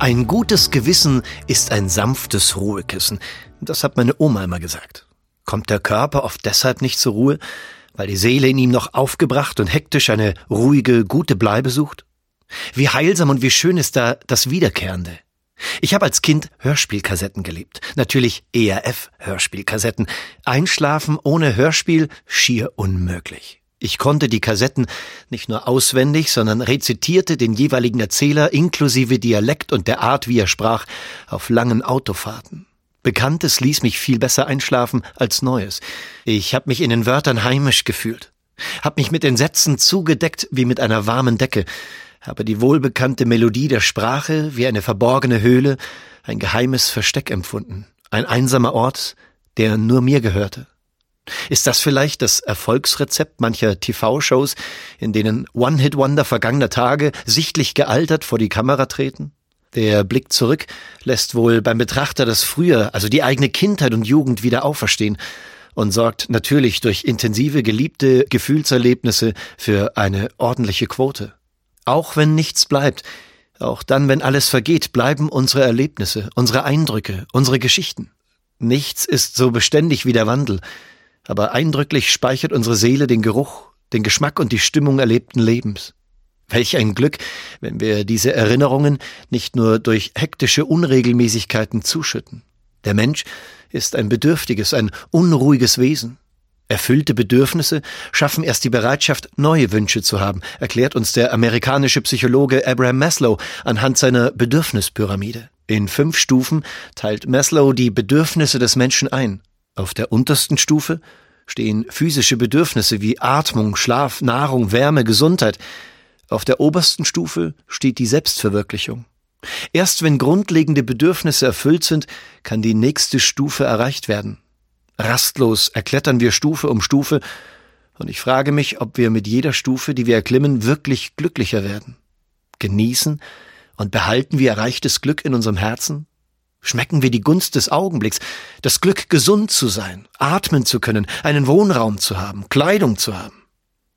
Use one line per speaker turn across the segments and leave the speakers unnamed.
Ein gutes Gewissen ist ein sanftes Ruhekissen. Das hat meine Oma immer gesagt. Kommt der Körper oft deshalb nicht zur Ruhe, weil die Seele in ihm noch aufgebracht und hektisch eine ruhige, gute Bleibe sucht? Wie heilsam und wie schön ist da das Wiederkehrende. Ich habe als Kind Hörspielkassetten geliebt. Natürlich ERF-Hörspielkassetten. Einschlafen ohne Hörspiel schier unmöglich. Ich konnte die Kassetten nicht nur auswendig, sondern rezitierte den jeweiligen Erzähler inklusive Dialekt und der Art, wie er sprach, auf langen Autofahrten. Bekanntes ließ mich viel besser einschlafen als Neues. Ich habe mich in den Wörtern heimisch gefühlt, hab mich mit den Sätzen zugedeckt wie mit einer warmen Decke, habe die wohlbekannte Melodie der Sprache wie eine verborgene Höhle, ein geheimes Versteck empfunden, ein einsamer Ort, der nur mir gehörte. Ist das vielleicht das Erfolgsrezept mancher TV-Shows, in denen One-Hit-Wonder vergangener Tage sichtlich gealtert vor die Kamera treten? Der Blick zurück lässt wohl beim Betrachter das Früher, also die eigene Kindheit und Jugend wieder auferstehen und sorgt natürlich durch intensive, geliebte Gefühlserlebnisse für eine ordentliche Quote. Auch wenn nichts bleibt, auch dann, wenn alles vergeht, bleiben unsere Erlebnisse, unsere Eindrücke, unsere Geschichten. Nichts ist so beständig wie der Wandel, aber eindrücklich speichert unsere Seele den Geruch, den Geschmack und die Stimmung erlebten Lebens. Welch ein Glück, wenn wir diese Erinnerungen nicht nur durch hektische Unregelmäßigkeiten zuschütten. Der Mensch ist ein bedürftiges, ein unruhiges Wesen. Erfüllte Bedürfnisse schaffen erst die Bereitschaft, neue Wünsche zu haben, erklärt uns der amerikanische Psychologe Abraham Maslow anhand seiner Bedürfnispyramide. In fünf Stufen teilt Maslow die Bedürfnisse des Menschen ein. Auf der untersten Stufe stehen physische Bedürfnisse wie Atmung, Schlaf, Nahrung, Wärme, Gesundheit. Auf der obersten Stufe steht die Selbstverwirklichung. Erst wenn grundlegende Bedürfnisse erfüllt sind, kann die nächste Stufe erreicht werden. Rastlos erklettern wir Stufe um Stufe, und ich frage mich, ob wir mit jeder Stufe, die wir erklimmen, wirklich glücklicher werden. Genießen und behalten wir erreichtes Glück in unserem Herzen? Schmecken wir die Gunst des Augenblicks, das Glück, gesund zu sein, atmen zu können, einen Wohnraum zu haben, Kleidung zu haben?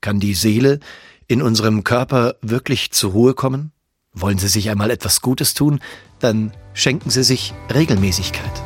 Kann die Seele in unserem Körper wirklich zur Ruhe kommen? Wollen Sie sich einmal etwas Gutes tun? Dann schenken Sie sich Regelmäßigkeit.